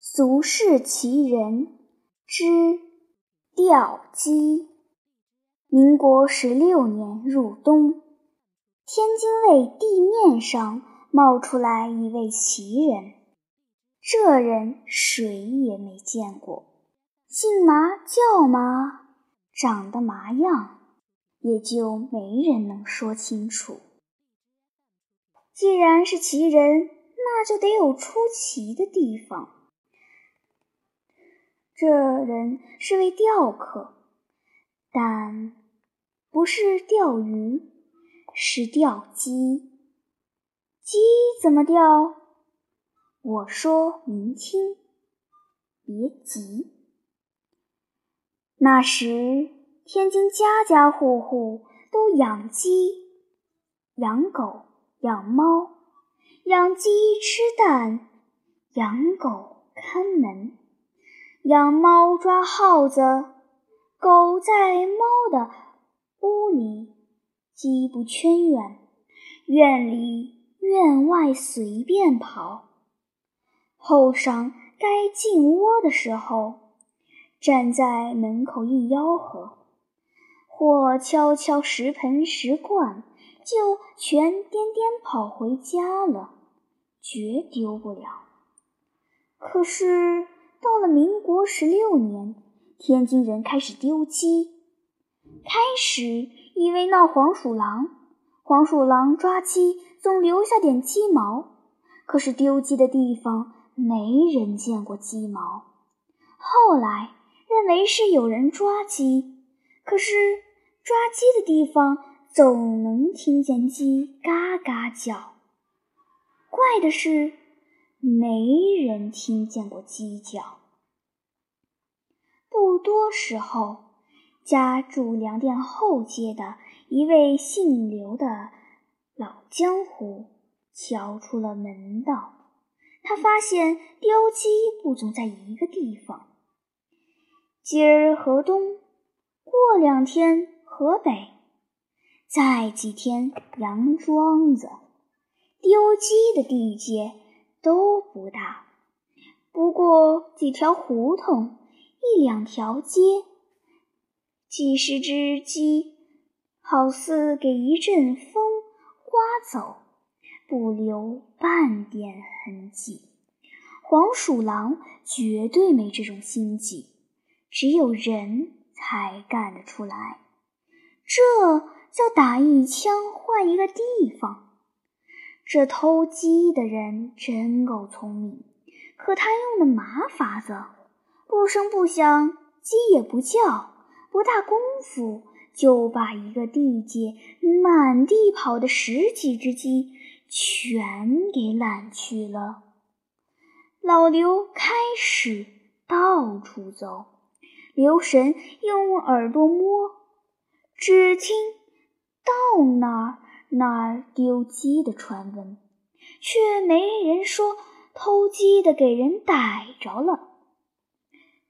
俗世奇人之吊鸡。民国十六年入冬，天津卫地面上冒出来一位奇人，这人谁也没见过，姓麻叫麻，长得麻样，也就没人能说清楚。既然是奇人，那就得有出奇的地方。这人是位钓客，但不是钓鱼，是钓鸡。鸡怎么钓？我说明清，别急。那时天津家家户户都养鸡、养狗、养猫，养鸡吃蛋，养狗看门。养猫抓耗子，狗在猫的屋里，鸡不圈院，院里院外随便跑。后晌该进窝的时候，站在门口一吆喝，或敲敲石盆石罐，就全颠颠跑回家了，绝丢不了。可是。到了民国十六年，天津人开始丢鸡。开始以为闹黄鼠狼，黄鼠狼抓鸡总留下点鸡毛。可是丢鸡的地方没人见过鸡毛。后来认为是有人抓鸡，可是抓鸡的地方总能听见鸡嘎嘎叫。怪的是。没人听见过鸡叫。不多时候，家住粮店后街的一位姓刘的老江湖瞧出了门道。他发现丢鸡不总在一个地方，今儿河东，过两天河北，再几天杨庄子，丢鸡的地界。都不大，不过几条胡同，一两条街，几十只鸡，好似给一阵风刮走，不留半点痕迹。黄鼠狼绝对没这种心计，只有人才干得出来。这叫打一枪换一个地方。这偷鸡的人真够聪明，可他用的麻法子，不声不响，鸡也不叫，不大功夫就把一个地界满地跑的十几只鸡全给揽去了。老刘开始到处走，留神用耳朵摸，只听到哪儿。那儿丢鸡的传闻，却没人说偷鸡的给人逮着了。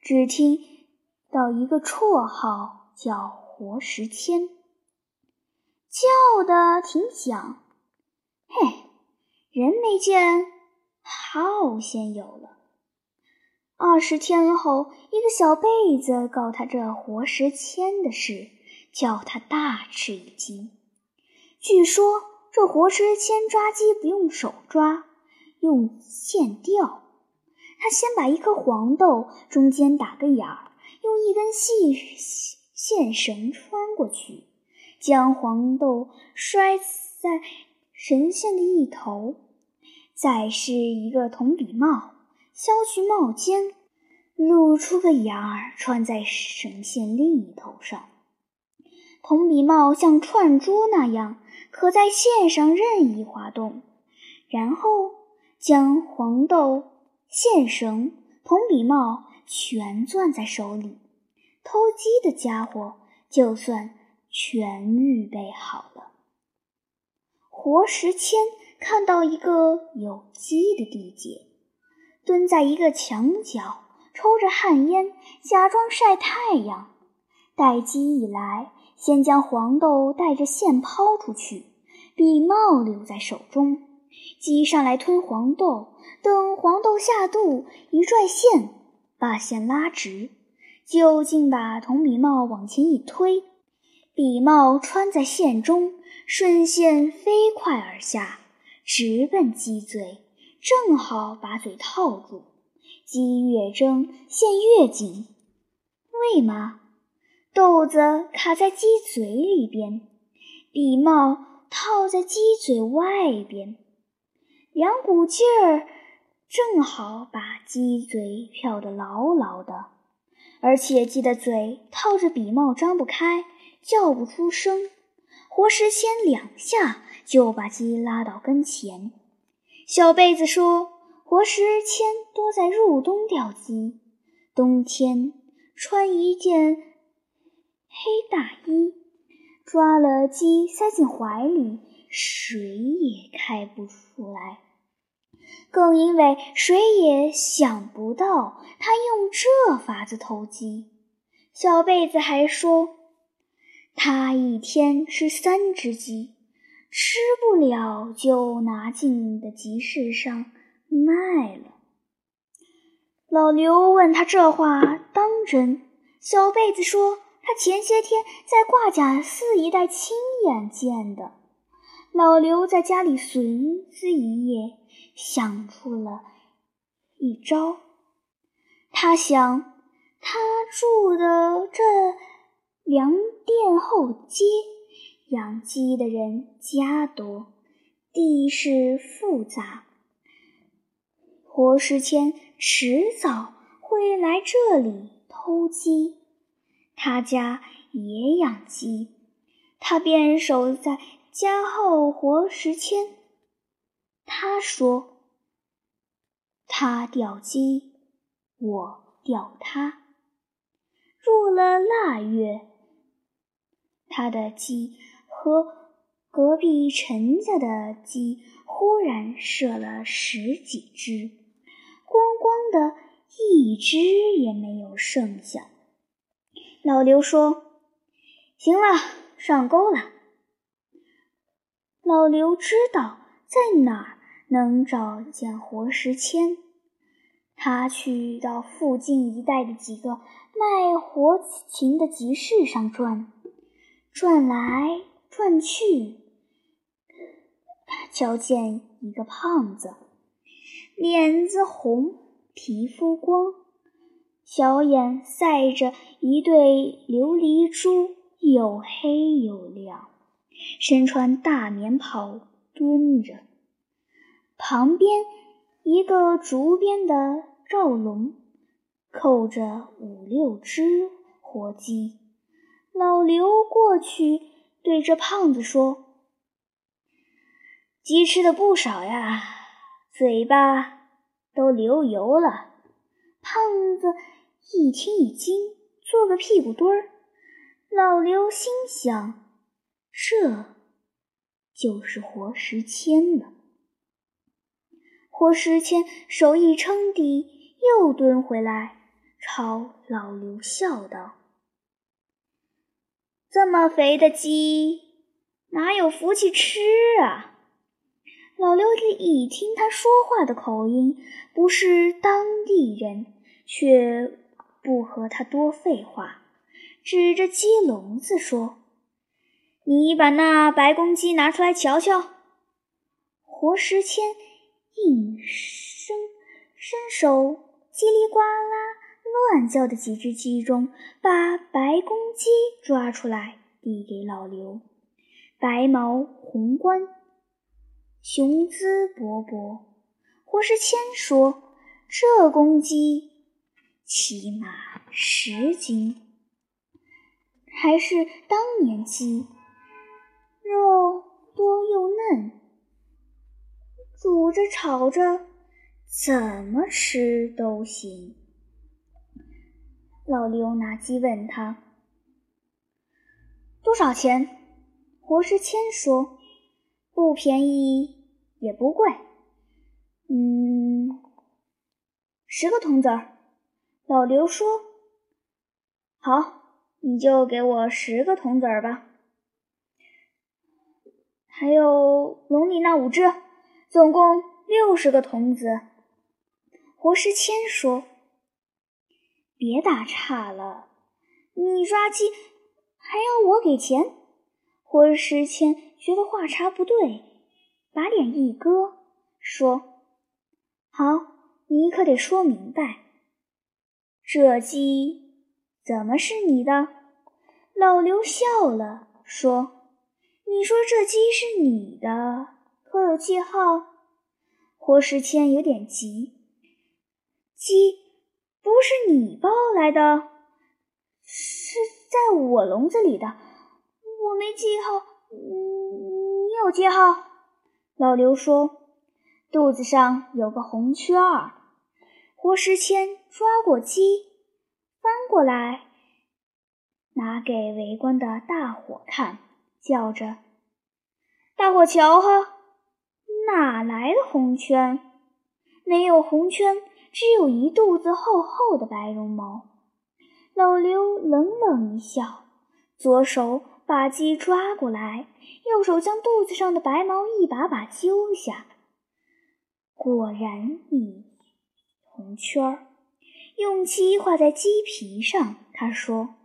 只听到一个绰号叫活石谦，叫的挺响。嘿，人没见，号先有了。二十天后，一个小辈子告他这活石谦的事，叫他大吃一惊。据说这活石谦抓鸡不用手抓，用线钓。他先把一颗黄豆中间打个眼儿，用一根细线绳穿过去，将黄豆拴在绳线的一头，再是一个铜笔帽，削去帽尖，露出个眼儿，穿在绳线另一头上。铜笔帽像串珠那样。可在线上任意滑动，然后将黄豆、线绳、铜笔帽全攥在手里，偷鸡的家伙就算全预备好了。活石谦看到一个有鸡的地界，蹲在一个墙角，抽着旱烟，假装晒太阳。待鸡一来。先将黄豆带着线抛出去，笔帽留在手中，鸡上来吞黄豆，等黄豆下肚，一拽线，把线拉直，就竟把铜笔帽往前一推，笔帽穿在线中，顺线飞快而下，直奔鸡嘴，正好把嘴套住。鸡越挣，线越紧。为嘛？豆子卡在鸡嘴里边，笔帽套在鸡嘴外边，两股劲儿正好把鸡嘴票得牢牢的。而且鸡的嘴套着笔帽张不开，叫不出声。活石签两下就把鸡拉到跟前。小贝子说。活时迁多在入冬钓鸡，冬天穿一件黑大衣，抓了鸡塞进怀里，谁也开不出来。更因为谁也想不到他用这法子偷鸡。小贝子还说，他一天吃三只鸡，吃不了就拿进的集市上。卖了。老刘问他这话当真？小贝子说他前些天在挂甲寺一带亲眼见的。老刘在家里寻思一夜，想出了一招。他想，他住的这粮店后街，养鸡的人家多，地势复杂。活时迁迟早会来这里偷鸡，他家也养鸡，他便守在家后活时迁。他说：“他钓鸡，我钓他。”入了腊月，他的鸡和隔壁陈家的鸡忽然射了十几只。光光的一只也没有剩下。老刘说：“行了，上钩了。”老刘知道在哪儿能找见活石签，他去到附近一带的几个卖活禽的集市上转，转来转去，瞧见一个胖子。脸子红，皮肤光，小眼赛着一对琉璃珠，又黑又亮。身穿大棉袍，蹲着。旁边一个竹编的罩笼，扣着五六只活鸡。老刘过去对这胖子说：“鸡吃的不少呀。”嘴巴都流油了，胖子一听一惊，做个屁股墩儿。老刘心想：这就是活石签了。活石签手一撑地，又蹲回来，朝老刘笑道：“这么肥的鸡，哪有福气吃啊？”老刘一听他说话的口音不是当地人，却不和他多废话，指着鸡笼子说：“你把那白公鸡拿出来瞧瞧。”活石谦应声伸手，叽里呱啦乱叫的几只鸡中，把白公鸡抓出来，递给老刘，白毛红冠。雄姿勃勃，活石谦说：“这公鸡起码十斤，还是当年鸡，肉多又嫩，煮着炒着，怎么吃都行。”老刘拿鸡问他：“多少钱？”活石谦说。不便宜也不贵，嗯，十个铜子儿。老刘说：“好，你就给我十个铜子儿吧。还有笼里那五只，总共六十个童子。活石谦说：“别打岔了，你抓鸡还要我给钱？”活石谦觉得话茬不对，把脸一搁，说：“好，你可得说明白，这鸡怎么是你的？”老刘笑了，说：“你说这鸡是你的，可有记号？”活石谦有点急：“鸡不是你抱来的，是在我笼子里的，我没记号，你有记号？”老刘说：“肚子上有个红圈儿。”郭石谦抓过鸡，翻过来。拿给围观的大伙看，叫着：“大伙瞧哈，哪来的红圈？没有红圈，只有一肚子厚厚的白绒毛。”老刘冷冷一笑，左手把鸡抓过来，右手将肚子上的白毛一把把揪下，果然一红圈儿，用漆画在鸡皮上。他说。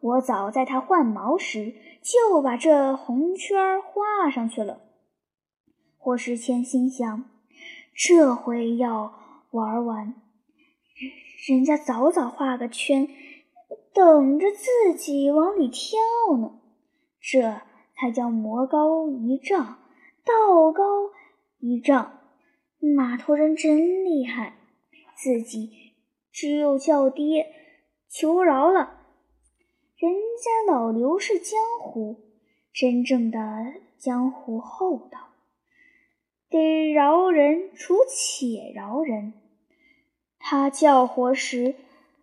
我早在它换毛时就把这红圈画上去了。霍世谦心想：这回要玩完，人家早早画个圈，等着自己往里跳呢。这才叫魔高一丈，道高一丈。码头人真厉害，自己只有叫爹求饶了。人家老刘是江湖，真正的江湖厚道，得饶人处且饶人。他叫活时，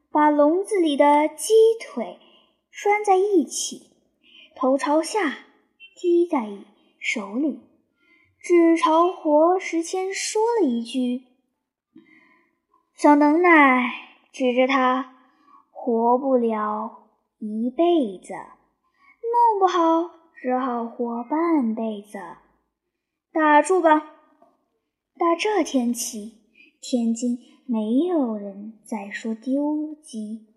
把笼子里的鸡腿拴在一起，头朝下提在手里，只朝活时谦说了一句：“小能耐，指着他活不了。”一辈子弄不好，只好活半辈子。打住吧！打这天起，天津没有人再说丢鸡，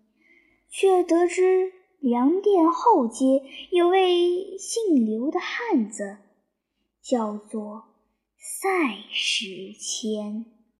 却得知粮店后街有位姓刘的汉子，叫做赛时迁。